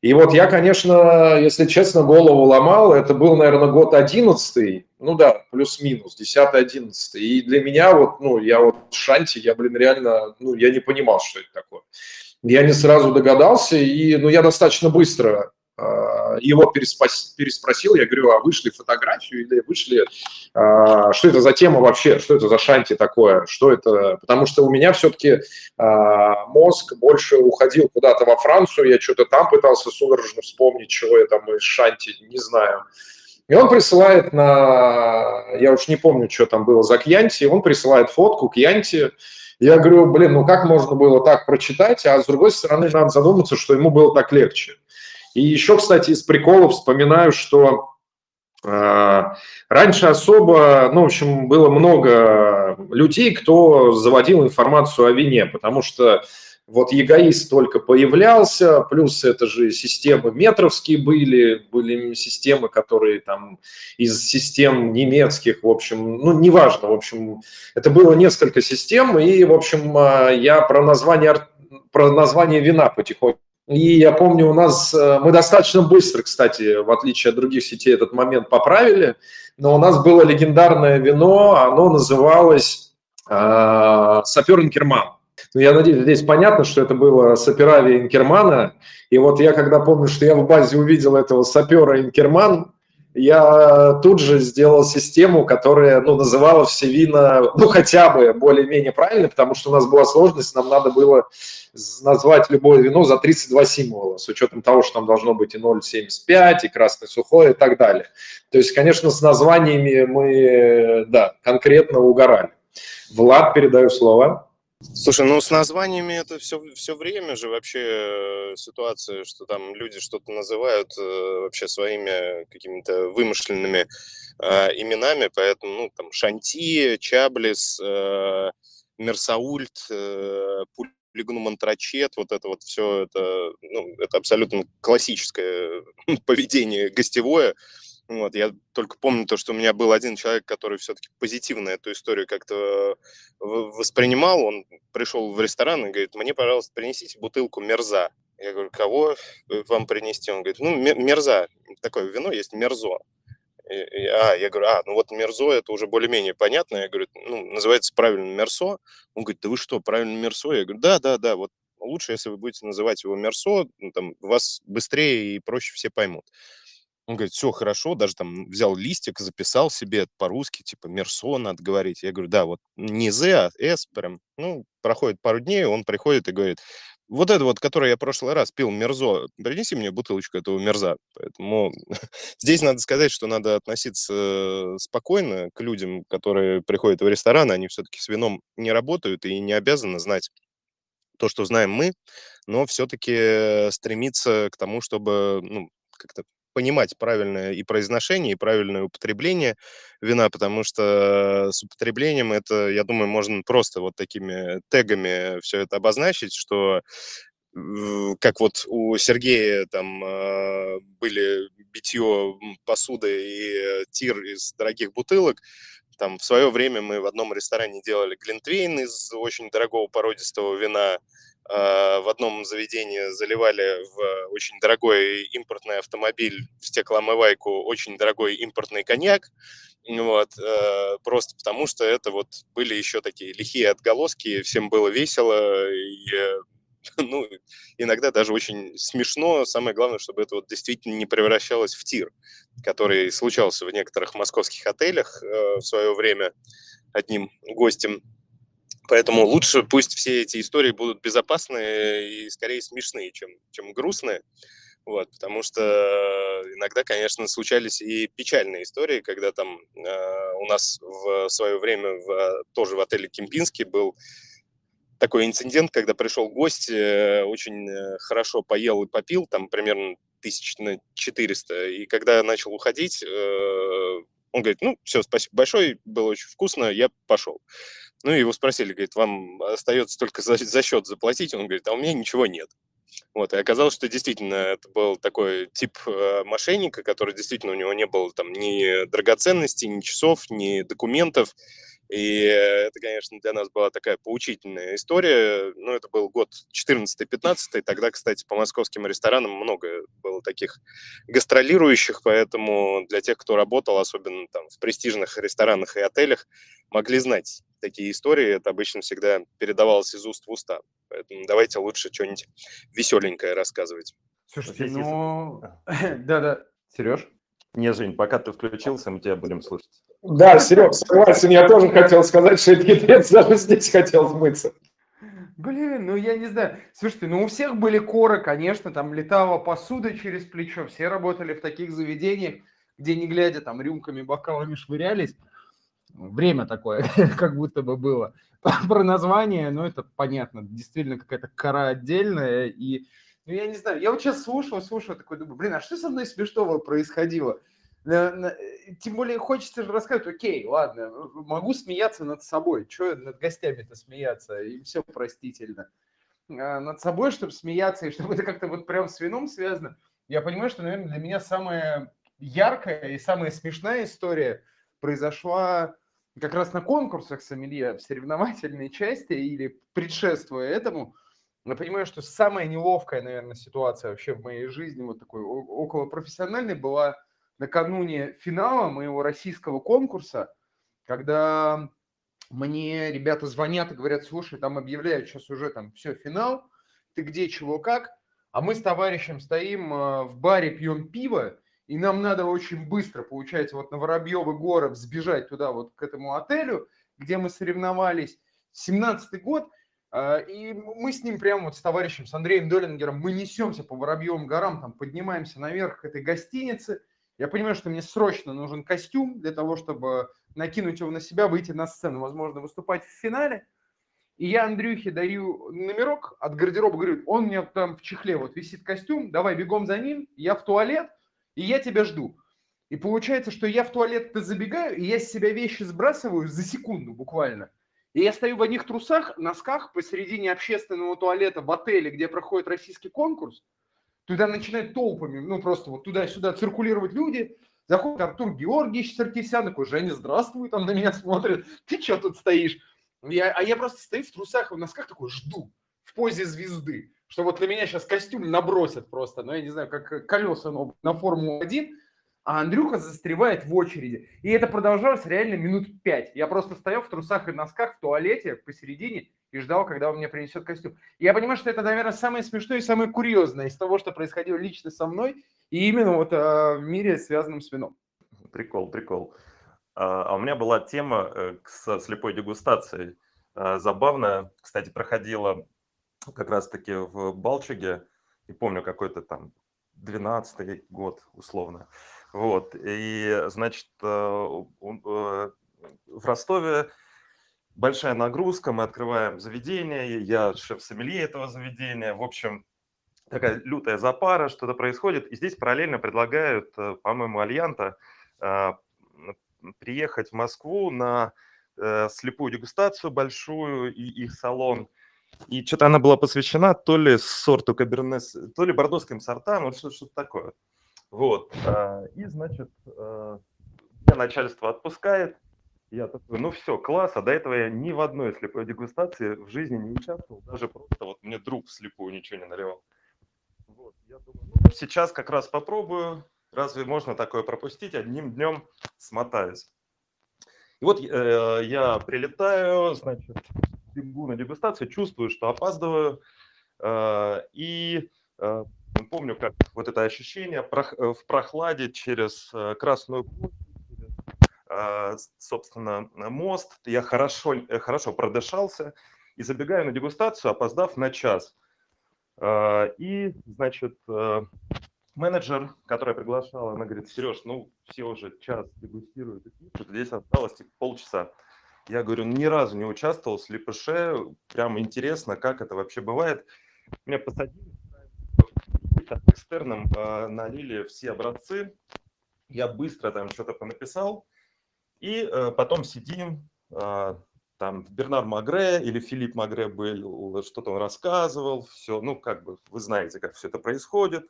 Speaker 1: И вот я, конечно, если честно, голову ломал. Это был, наверное, год одиннадцатый, ну да, плюс-минус, десятый, одиннадцатый. И для меня вот, ну, я вот шанти, я, блин, реально, ну, я не понимал, что это такое. Я не сразу догадался, и, ну, я достаточно быстро а, его переспросил, я говорю, а вышли фотографию или вышли, а, что это за тема вообще, что это за шанти такое, что это, потому что у меня все-таки а, мозг больше уходил куда-то во Францию, я что-то там пытался судорожно вспомнить, чего я там из шанти, не знаю. И он присылает на, я уж не помню, что там было за Кьянти, он присылает фотку Кьянти, я говорю, блин, ну как можно было так прочитать, а с другой стороны надо задуматься, что ему было так легче. И еще, кстати, из приколов вспоминаю, что э, раньше особо, ну, в общем, было много людей, кто заводил информацию о вине, потому что вот егоист только появлялся, плюс это же системы метровские были, были системы, которые там из систем немецких, в общем, ну, неважно, в общем, это было несколько систем, и, в общем, а, я про название, про название вина потихоньку и я помню, у нас, э, мы достаточно быстро, кстати, в отличие от других сетей, этот момент поправили, но у нас было легендарное вино, оно называлось э, Сапер Инкерман. Ну, я надеюсь, здесь понятно, что это было Саперави Инкермана. И вот я когда помню, что я в базе увидел этого сапера Инкерман, я тут же сделал систему, которая ну, называла все вина, ну, хотя бы более-менее правильно, потому что у нас была сложность, нам надо было назвать любое вино за 32 символа, с учетом того, что там должно быть и 0,75, и красный сухой, и так далее. То есть, конечно, с названиями мы, да, конкретно угорали. Влад, передаю слово.
Speaker 2: Слушай, ну с названиями это все, все время же вообще э, ситуация, что там люди что-то называют э, вообще своими какими-то вымышленными э, именами, поэтому, ну, там, Шанти, Чаблис, э, Мерсаульт, э, Лигну Мантрачет, вот это вот все, это, ну, это абсолютно классическое поведение гостевое. Вот, я только помню то, что у меня был один человек, который все-таки позитивно эту историю как-то воспринимал. Он пришел в ресторан и говорит, мне, пожалуйста, принесите бутылку мерза. Я говорю, кого вам принести? Он говорит, ну, мерза. Такое вино есть мерзо. А, я говорю, а, ну вот мерзо, это уже более-менее понятно. Я говорю, ну, называется правильно мерсо. Он говорит, да вы что, правильно мерсо? Я говорю, да, да, да, вот лучше, если вы будете называть его мерсо, ну, там, вас быстрее и проще все поймут. Он говорит, все хорошо, даже там взял листик, записал себе по-русски, типа, мерсо надо говорить. Я говорю, да, вот не З, а С прям. Ну, проходит пару дней, он приходит и говорит, вот это вот, который я в прошлый раз пил мерзо, принеси мне бутылочку этого мерза. Поэтому здесь надо сказать, что надо относиться спокойно к людям, которые приходят в ресторан, они все-таки с вином не работают и не обязаны знать то, что знаем мы, но все-таки стремиться к тому, чтобы ну, как-то понимать правильное и произношение, и правильное употребление вина, потому что с употреблением это, я думаю, можно просто вот такими тегами все это обозначить, что как вот у Сергея там э, были битье посуды и тир из дорогих бутылок, там в свое время мы в одном ресторане делали глинтвейн из очень дорогого породистого вина, в одном заведении заливали в очень дорогой импортный автомобиль в стеклоомывайку очень дорогой импортный коньяк, вот, э, просто потому что это вот были еще такие лихие отголоски, всем было весело, и ну, иногда даже очень смешно. Самое главное, чтобы это вот действительно не превращалось в тир, который случался в некоторых московских отелях э, в свое время одним гостем. Поэтому лучше пусть все эти истории будут безопасные и скорее смешные, чем, чем грустные. Вот, потому что иногда, конечно, случались и печальные истории, когда там э, у нас в свое время в, тоже в отеле Кемпинский был такой инцидент, когда пришел гость, э, очень э, хорошо поел и попил, там примерно тысяч на 400, и когда начал уходить, э, он говорит, ну, все, спасибо большое, было очень вкусно, я пошел. Ну, его спросили, говорит, вам остается только за, за счет заплатить? Он говорит, а у меня ничего нет. Вот, и оказалось, что действительно это был такой тип э, мошенника, который действительно у него не было там ни драгоценностей, ни часов, ни документов, и это, конечно, для нас была такая поучительная история. Ну, это был год 14-15, тогда, кстати, по московским ресторанам много было таких гастролирующих, поэтому для тех, кто работал, особенно там в престижных ресторанах и отелях, могли знать такие истории. Это обычно всегда передавалось из уст в уста. Поэтому давайте лучше что-нибудь веселенькое рассказывать.
Speaker 3: Слушайте, ну... Да-да, Сереж?
Speaker 4: Не, Жень, пока ты включился, мы тебя будем слушать.
Speaker 1: Да, Серег, согласен. Я тоже хотел сказать, что Эдгитец даже здесь хотел смыться.
Speaker 3: Блин, ну я не знаю. Слушайте, ну у всех были коры, конечно, там летала посуда через плечо, все работали в таких заведениях, где не глядя там рюмками, бокалами швырялись. Время такое, как будто бы было. Про название, ну это понятно, действительно какая-то кора отдельная. И, ну я не знаю, я вот сейчас слушал, слушал, такой думаю, блин, а что со мной смешного происходило? Тем более хочется же рассказать, окей, ладно, могу смеяться над собой, что над гостями-то смеяться, им все простительно. А над собой, чтобы смеяться, и чтобы это как-то вот прям с вином связано, я понимаю, что, наверное, для меня самая яркая и самая смешная история произошла как раз на конкурсах сомелье в соревновательной части или предшествуя этому. Я понимаю, что самая неловкая, наверное, ситуация вообще в моей жизни, вот такой около профессиональной, была накануне финала моего российского конкурса, когда мне ребята звонят и говорят, слушай, там объявляют сейчас уже там все, финал, ты где, чего, как, а мы с товарищем стоим э, в баре, пьем пиво, и нам надо очень быстро, получается, вот на Воробьевы горы взбежать туда, вот к этому отелю, где мы соревновались, 17-й год, э, и мы с ним прямо вот с товарищем, с Андреем Долингером, мы несемся по Воробьевым горам, там поднимаемся наверх к этой гостинице, я понимаю, что мне срочно нужен костюм для того, чтобы накинуть его на себя, выйти на сцену, возможно, выступать в финале. И я Андрюхе даю номерок от гардероба, говорю, он мне там в чехле вот висит костюм, давай бегом за ним, я в туалет, и я тебя жду. И получается, что я в туалет-то забегаю, и я с себя вещи сбрасываю за секунду буквально. И я стою в одних трусах, носках посередине общественного туалета в отеле, где проходит российский конкурс, Туда начинают толпами, ну просто вот туда-сюда циркулировать люди. Заходит Артур Георгиевич Саркисян, такой, Женя, здравствуй, там на меня смотрит. Ты что тут стоишь? Я, а я просто стою в трусах в носках такой, жду в позе звезды, что вот на меня сейчас костюм набросят просто, ну я не знаю, как колеса на Формулу-1, а Андрюха застревает в очереди. И это продолжалось реально минут пять. Я просто стоял в трусах и носках в туалете посередине и ждал, когда он мне принесет костюм. Я понимаю, что это, наверное, самое смешное и самое курьезное из того, что происходило лично со мной, и именно вот э, в мире, связанном с вином.
Speaker 4: Прикол, прикол. А, а у меня была тема э, со слепой дегустацией. А, забавная, кстати, проходила как раз-таки в Балчуге, не помню, какой-то там 12 год условно. Вот, и, значит, э, в Ростове большая нагрузка, мы открываем заведение, я шеф-сомелье этого заведения. В общем, такая лютая запара, что-то происходит. И здесь параллельно предлагают, э, по-моему, Альянта э, приехать в Москву на э, слепую дегустацию большую и их салон. И что-то она была посвящена то ли сорту кабернес, то ли бордоским сортам, вот что-то такое. Вот. И, значит, меня начальство отпускает, я такой, ну все, класс, а до этого я ни в одной слепой дегустации в жизни не участвовал, даже просто вот мне друг вслепую ничего не наливал. Вот, я думаю, ну, сейчас как раз попробую, разве можно такое пропустить, одним днем смотаюсь. И вот э, я прилетаю, значит, бегу на дегустацию, чувствую, что опаздываю, э, и э, помню, как вот это ощущение в прохладе через э, Красную собственно, мост. Я хорошо, э, хорошо продышался и забегаю на дегустацию, опоздав на час. И, значит, э, менеджер, который приглашал, она говорит, Сереж, ну, все уже час дегустируют здесь осталось типа полчаса. Я говорю, ни разу не участвовал в слепыше, прям интересно, как это вообще бывает. Меня посадили, экстерном э, налили все образцы, я быстро там что-то понаписал, и э, потом сидим, э, там Бернар Магре или Филипп Магре был, что-то он рассказывал, все, ну, как бы вы знаете, как все это происходит,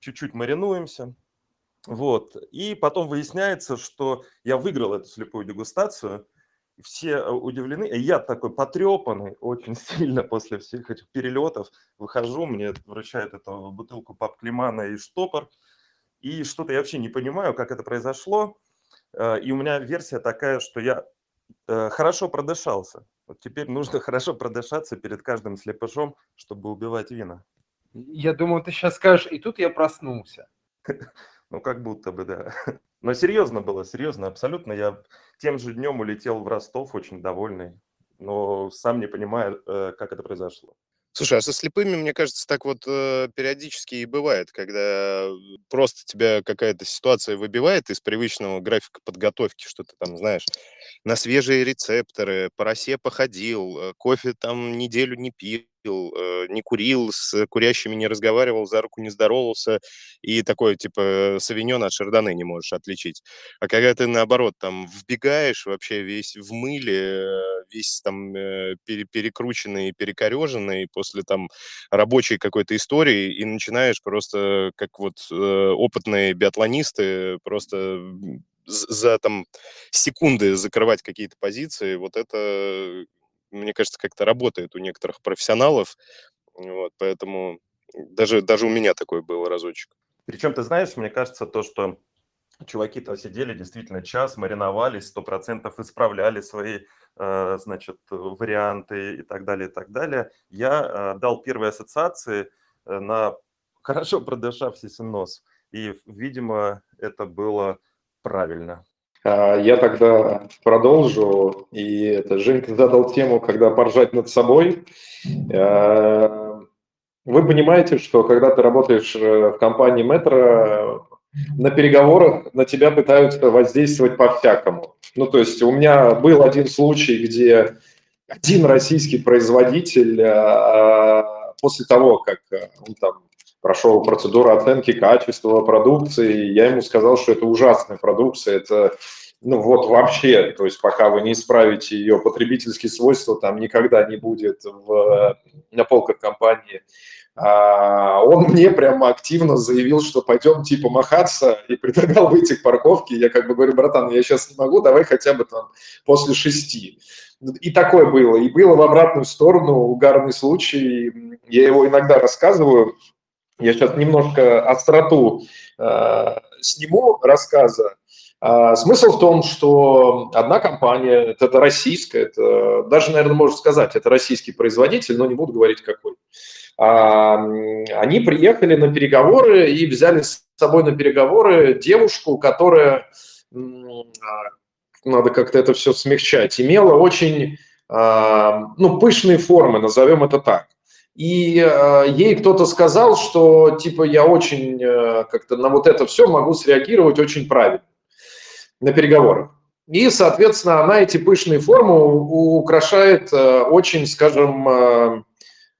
Speaker 4: чуть-чуть маринуемся. Вот. И потом выясняется, что я выиграл эту слепую дегустацию, все э, удивлены, я такой потрепанный очень сильно после всех этих перелетов, выхожу, мне вручают эту бутылку пап Климана и штопор, и что-то я вообще не понимаю, как это произошло, Э, и у меня версия такая, что я э, хорошо продышался. Вот теперь нужно хорошо продышаться перед каждым слепышом, чтобы убивать вина.
Speaker 3: Я думал, ты сейчас скажешь, и тут я проснулся.
Speaker 4: Ну, как будто бы, да. Но серьезно было, серьезно, абсолютно. Я тем же днем улетел в Ростов, очень довольный, но сам не понимаю, э, как это произошло.
Speaker 2: Слушай, а со слепыми, мне кажется, так вот э, периодически и бывает, когда просто тебя какая-то ситуация выбивает из привычного графика подготовки, что ты там, знаешь, на свежие рецепторы, по росе походил, э, кофе там неделю не пил, э, не курил, с курящими не разговаривал, за руку не здоровался, и такое, типа, савиньон от шардоне не можешь отличить. А когда ты, наоборот, там, вбегаешь вообще весь в мыле, весь там э, перекрученный, перекореженный после там рабочей какой-то истории, и начинаешь просто, как вот опытные биатлонисты, просто за там секунды закрывать какие-то позиции, вот это, мне кажется, как-то работает у некоторых профессионалов. Вот, поэтому даже, даже у меня такое было разочек.
Speaker 4: Причем, ты знаешь, мне кажется, то, что чуваки-то сидели действительно час, мариновались, сто процентов исправляли свои, э, значит, варианты и так далее, и так далее. Я э, дал первые ассоциации э, на хорошо продышавшийся нос. И, видимо, это было правильно.
Speaker 1: А, я тогда продолжу. И это Женька задал тему, когда поржать над собой. А, вы понимаете, что когда ты работаешь э, в компании Метро, на переговорах на тебя пытаются воздействовать по-всякому. Ну, то есть у меня был один случай, где один российский производитель а, после того, как э, он там прошел процедуру оценки качества продукции. Я ему сказал, что это ужасная продукция, это ну вот вообще, то есть пока вы не исправите ее потребительские свойства, там никогда не будет в, на полках компании. А он мне прямо активно заявил, что пойдем типа махаться и предлагал выйти к парковке. Я как бы говорю, братан, я сейчас не могу, давай хотя бы там после шести. И такое было. И было в обратную сторону угарный случай. Я его иногда рассказываю я сейчас немножко остроту э, сниму рассказа. А, смысл в том, что одна компания, это, российская, это, даже, наверное, можно сказать, это российский производитель, но не буду говорить какой. А, они приехали на переговоры и взяли с собой на переговоры девушку, которая, а, надо как-то это все смягчать, имела очень а, ну, пышные формы, назовем это так и э, ей кто-то сказал, что типа я очень э, как-то на вот это все могу среагировать очень правильно на переговорах. И, соответственно, она эти пышные формы украшает э, очень, скажем, э,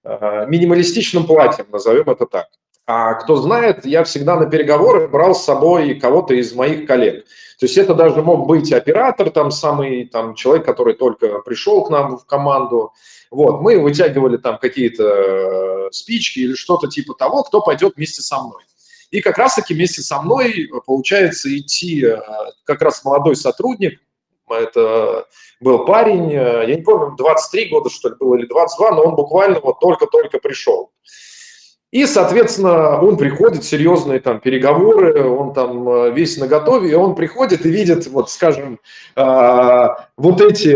Speaker 1: э, минималистичным платьем, назовем это так. А кто знает, я всегда на переговоры брал с собой кого-то из моих коллег. То есть это даже мог быть оператор, там самый там, человек, который только пришел к нам в команду. Вот, мы вытягивали там какие-то э, спички или что-то типа того, кто пойдет вместе со мной. И как раз-таки вместе со мной получается идти э, как раз молодой сотрудник, это был парень, э, я не помню, 23 года, что ли, было, или 22, но он буквально вот только-только пришел. И, соответственно, он приходит, серьезные там переговоры, он там э, весь на готове, и он приходит и видит, вот, скажем, вот эти,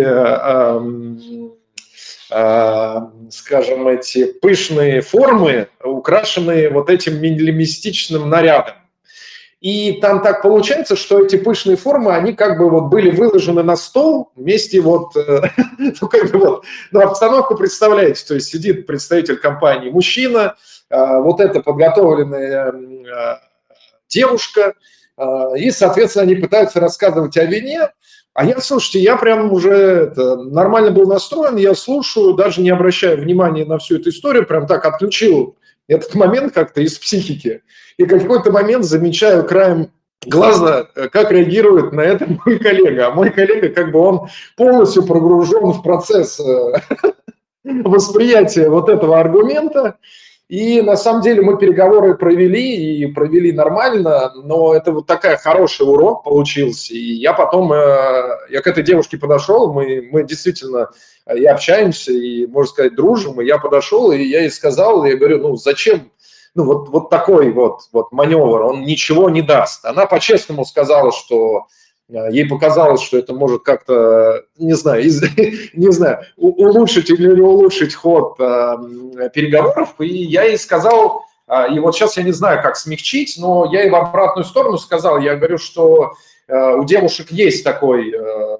Speaker 1: скажем, эти пышные формы, украшенные вот этим минималистичным нарядом. И там так получается, что эти пышные формы, они как бы вот были выложены на стол вместе вот, э, ну как бы вот, ну обстановку представляете, то есть сидит представитель компании мужчина, э, вот это подготовленная э, девушка, и, соответственно, они пытаются рассказывать о вине, а я, слушайте, я прям уже это, нормально был настроен, я слушаю, даже не обращая внимания на всю эту историю, прям так отключил этот момент как-то из психики. И какой-то момент замечаю краем глаза, э, как реагирует на это мой коллега. А мой коллега, как бы он полностью прогружен в процесс э, восприятия вот этого аргумента. И на самом деле мы переговоры провели и провели нормально, но это вот такая хороший урок получился. И я потом, э, я к этой девушке подошел, мы, мы действительно и общаемся, и, можно сказать, дружим. И я подошел, и я ей сказал, я говорю, ну зачем ну, вот, вот такой вот, вот маневр, он ничего не даст. Она по-честному сказала, что э, ей показалось, что это может как-то, не знаю, из, не знаю, улучшить или не улучшить ход э, переговоров. И я ей сказал, э, и вот сейчас я не знаю, как смягчить, но я ей в обратную сторону сказал, я говорю, что э, у девушек есть такой э,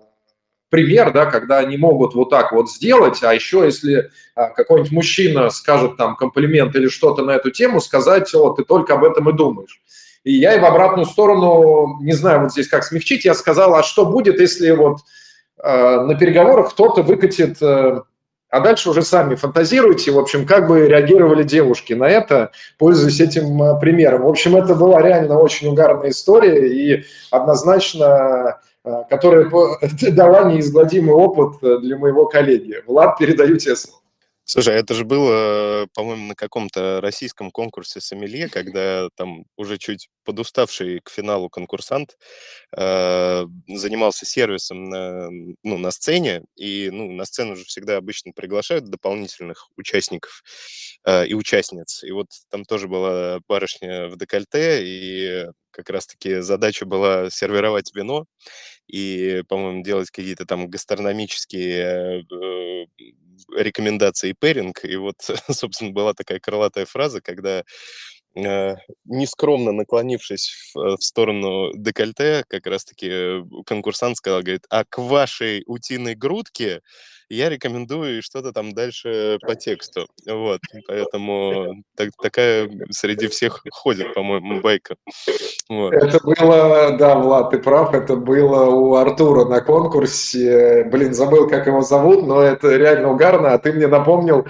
Speaker 1: пример, да, когда они могут вот так вот сделать, а еще если а, какой-нибудь мужчина скажет там комплимент или что-то на эту тему, сказать, о, ты только об этом и думаешь. И я и в обратную сторону, не знаю вот здесь как смягчить, я сказал, а что будет, если вот э, на переговорах кто-то выкатит, э, а дальше уже сами фантазируйте, в общем, как бы реагировали девушки на это, пользуясь этим э, примером. В общем, это была реально очень угарная история, и однозначно Э, которая дала неизгладимый опыт э, для моего коллеги. Влад, передаю тебе слово.
Speaker 2: Слушай, а это же было, по-моему, на каком-то российском конкурсе сомелье, когда там уже чуть подуставший к финалу конкурсант э, занимался сервисом на, ну, на сцене, и ну, на сцену же всегда обычно приглашают дополнительных участников э, и участниц. И вот там тоже была барышня в декольте, и как раз-таки задача была сервировать вино и, по-моему, делать какие-то там гастрономические э, рекомендации пэринг. И вот, собственно, была такая крылатая фраза, когда э, нескромно наклонившись в, э, в сторону декольте, как раз-таки конкурсант сказал, говорит, а к вашей утиной грудке я рекомендую что-то там дальше по тексту. Вот, поэтому так, такая среди всех ходит, по-моему, байка.
Speaker 1: Вот. Это было, да, Влад, ты прав, это было у Артура на конкурсе. Блин, забыл, как его зовут, но это реально угарно. А ты мне напомнил,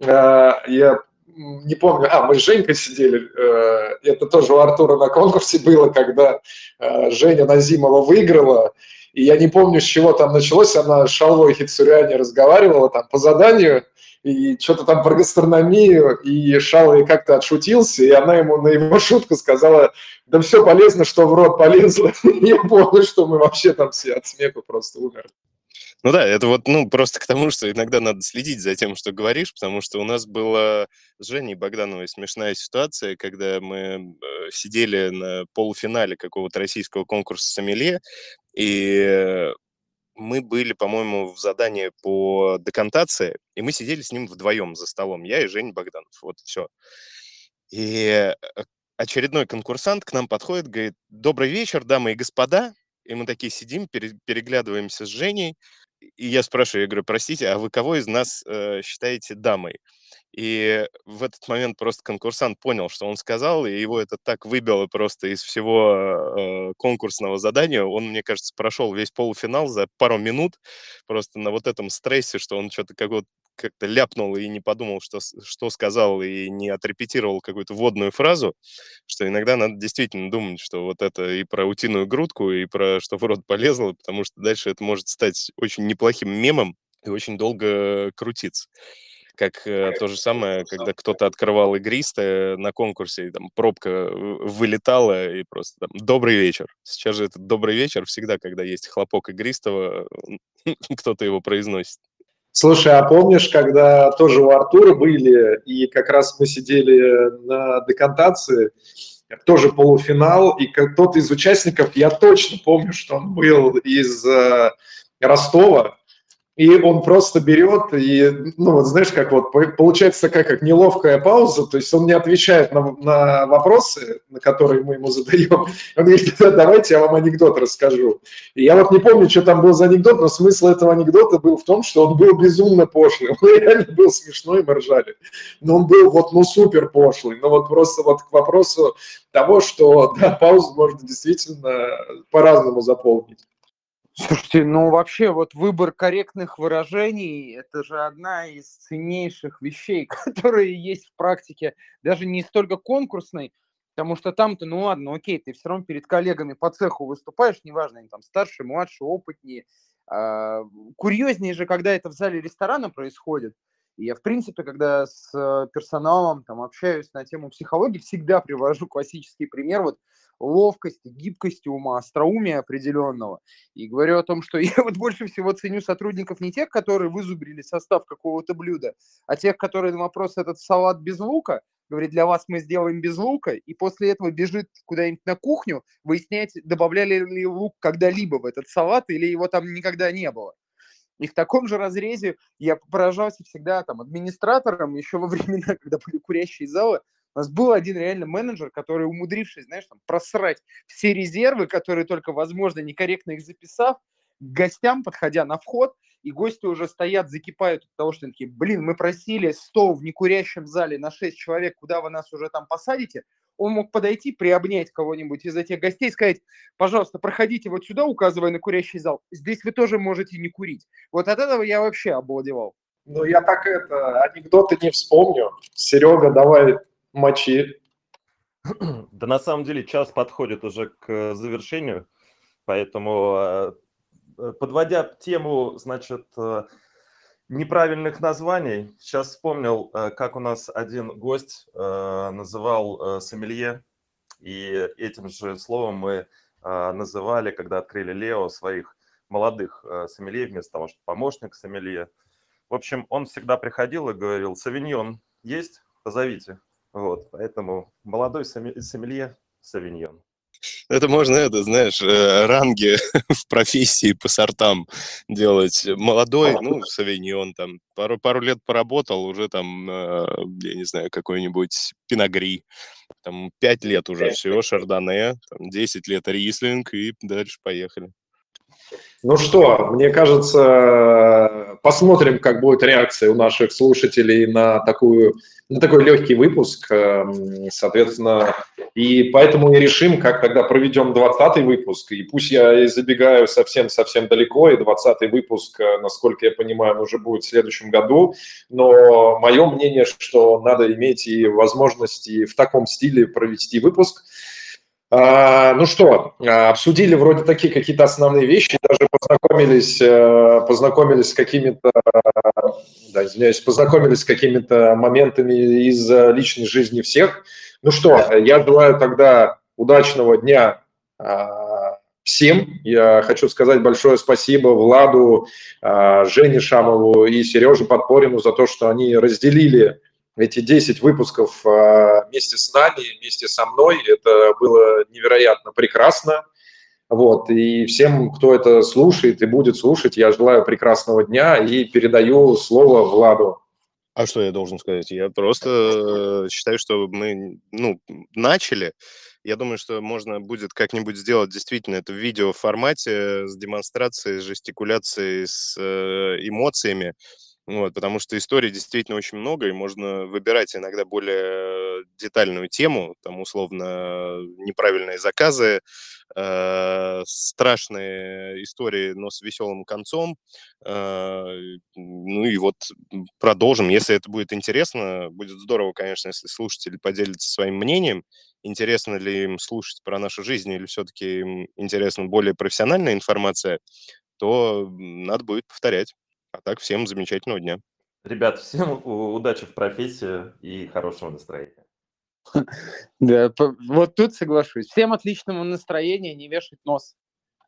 Speaker 1: э, я не помню, а, мы с Женькой сидели, э, это тоже у Артура на конкурсе было, когда э, Женя Назимова выиграла, и я не помню, с чего там началось, она с Шалвой Хицуряне разговаривала там по заданию, и что-то там про гастрономию, и Шалвей как-то отшутился, и она ему на его шутку сказала, да все полезно, что в рот полезло. И я понял, что мы вообще там все от смеха просто умерли.
Speaker 2: Ну да, это вот, ну, просто к тому, что иногда надо следить за тем, что говоришь, потому что у нас была с Женей Богдановой смешная ситуация, когда мы э, сидели на полуфинале какого-то российского конкурса сомелье, и мы были, по-моему, в задании по декантации, и мы сидели с ним вдвоем за столом, я и Женя Богданов, вот все. И э, очередной конкурсант к нам подходит, говорит, добрый вечер, дамы и господа. И мы такие сидим, переглядываемся с Женей, и я спрашиваю, я говорю, простите, а вы кого из нас э, считаете дамой? И в этот момент просто конкурсант понял, что он сказал, и его это так выбило просто из всего э, конкурсного задания. Он, мне кажется, прошел весь полуфинал за пару минут просто на вот этом стрессе, что он что-то какого-то как-то ляпнул и не подумал, что, что сказал, и не отрепетировал какую-то вводную фразу, что иногда надо действительно думать, что вот это и про утиную грудку, и про что в рот полезло, потому что дальше это может стать очень неплохим мемом и очень долго крутиться. Как э, то же самое, когда кто-то открывал игристое на конкурсе, и там пробка вылетала, и просто там «добрый вечер». Сейчас же этот «добрый вечер» всегда, когда есть хлопок игристого, кто-то его произносит.
Speaker 1: Слушай, а помнишь, когда тоже у Артура были, и как раз мы сидели на декантации, тоже полуфинал, и кто-то из участников, я точно помню, что он был из э, Ростова, и он просто берет и, ну вот знаешь, как вот получается такая как неловкая пауза, то есть он не отвечает на, на вопросы, на которые мы ему задаем. Он говорит, да, давайте я вам анекдот расскажу. И я вот не помню, что там был за анекдот, но смысл этого анекдота был в том, что он был безумно пошлый. Он реально был смешной, мы ржали. Но он был вот, ну, супер пошлый. Но вот просто вот к вопросу того, что, да, паузу можно действительно по-разному заполнить.
Speaker 3: Слушайте, ну вообще вот выбор корректных выражений – это же одна из ценнейших вещей, которые есть в практике, даже не столько конкурсной, потому что там-то, ну ладно, окей, ты все равно перед коллегами по цеху выступаешь, неважно, они там старше, младше, опытнее. А, курьезнее же, когда это в зале ресторана происходит. И я, в принципе, когда с э, персоналом там общаюсь на тему психологии, всегда привожу классический пример. Вот ловкости, гибкости ума, остроумия определенного. И говорю о том, что я вот больше всего ценю сотрудников не тех, которые вызубрили состав какого-то блюда, а тех, которые на вопрос этот салат без лука, говорит, для вас мы сделаем без лука, и после этого бежит куда-нибудь на кухню выяснять, добавляли ли лук когда-либо в этот салат, или его там никогда не было. И в таком же разрезе я поражался всегда там администратором еще во времена, когда были курящие залы, у нас был один реально менеджер, который, умудрившись, знаешь, там, просрать все резервы, которые только возможно, некорректно их записав, к гостям, подходя на вход, и гости уже стоят, закипают от того, что они такие, блин, мы просили стол в некурящем зале на 6 человек, куда вы нас уже там посадите, он мог подойти, приобнять кого-нибудь из этих гостей и сказать, пожалуйста, проходите вот сюда, указывая на курящий зал, здесь вы тоже можете не курить. Вот от этого я вообще обалдевал.
Speaker 1: Ну, я так это, анекдоты не вспомню. Серега, давай мочи.
Speaker 4: Да на самом деле час подходит уже к завершению, поэтому э, э, подводя тему, значит, э, неправильных названий, сейчас вспомнил, как у нас один гость называл сомелье, и этим же словом мы называли, когда открыли Лео, своих молодых сомелье вместо того, что помощник сомелье. В общем, он всегда приходил и говорил, савиньон есть? Позовите. Вот, поэтому молодой сомелье Савиньон.
Speaker 2: Это можно, это, знаешь, э, ранги в профессии по сортам делать. Молодой, ну, савиньон, там, пару, пару лет поработал, уже там, э, я не знаю, какой-нибудь пиногри. Там, пять лет уже все, шардоне, там, 10 лет рислинг, и дальше поехали.
Speaker 1: Ну что, мне кажется, посмотрим, как будет реакция у наших слушателей на такую на такой легкий выпуск, эм, соответственно, и поэтому и решим, как тогда проведем 20-й выпуск, и пусть я и забегаю совсем-совсем далеко, и 20-й выпуск, э, насколько я понимаю, уже будет в следующем году, но мое мнение, что надо иметь и возможности в таком стиле провести выпуск – ну что, а, обсудили вроде такие какие-то основные вещи, даже познакомились, э, познакомились с какими-то, да, извиняюсь, познакомились с какими-то моментами из личной жизни всех. Ну что, я желаю тогда удачного дня а, всем. Я хочу сказать большое спасибо Владу, Жене Шамову и Сереже Подпорину за то, что они разделили эти 10 выпусков а, вместе с нами, вместе со мной. Это было невероятно прекрасно. Вот, и всем, кто это слушает и будет слушать, я желаю прекрасного дня и передаю слово Владу.
Speaker 2: А что я должен сказать? Я просто считаю, что мы ну, начали. Я думаю, что можно будет как-нибудь сделать действительно это в видеоформате с демонстрацией, с жестикуляцией, с э, эмоциями Вот, потому что историй действительно очень много, и можно выбирать иногда более детальную тему, там, условно, неправильные заказы, э, страшные истории, но с веселым концом. Э, ну и вот продолжим. Если это будет интересно, будет здорово, конечно, если слушатели поделятся своим мнением, интересно ли им слушать про нашу жизнь или все-таки им интересна более профессиональная информация, то надо будет повторять. А так, всем замечательного дня.
Speaker 4: Ребят, всем удачи в профессии и хорошего настроения.
Speaker 3: Да, вот тут соглашусь. Всем отличного настроения, не вешать нос.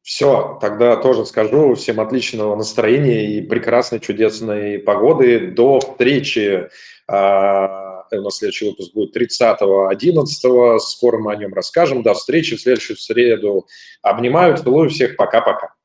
Speaker 1: Все, тогда тоже скажу. Всем отличного настроения и прекрасной, чудесной погоды. До встречи. А, у нас следующий выпуск будет 30.11. Скоро мы о нем расскажем. До встречи в следующую среду. Обнимаю, целую всех. Пока-пока.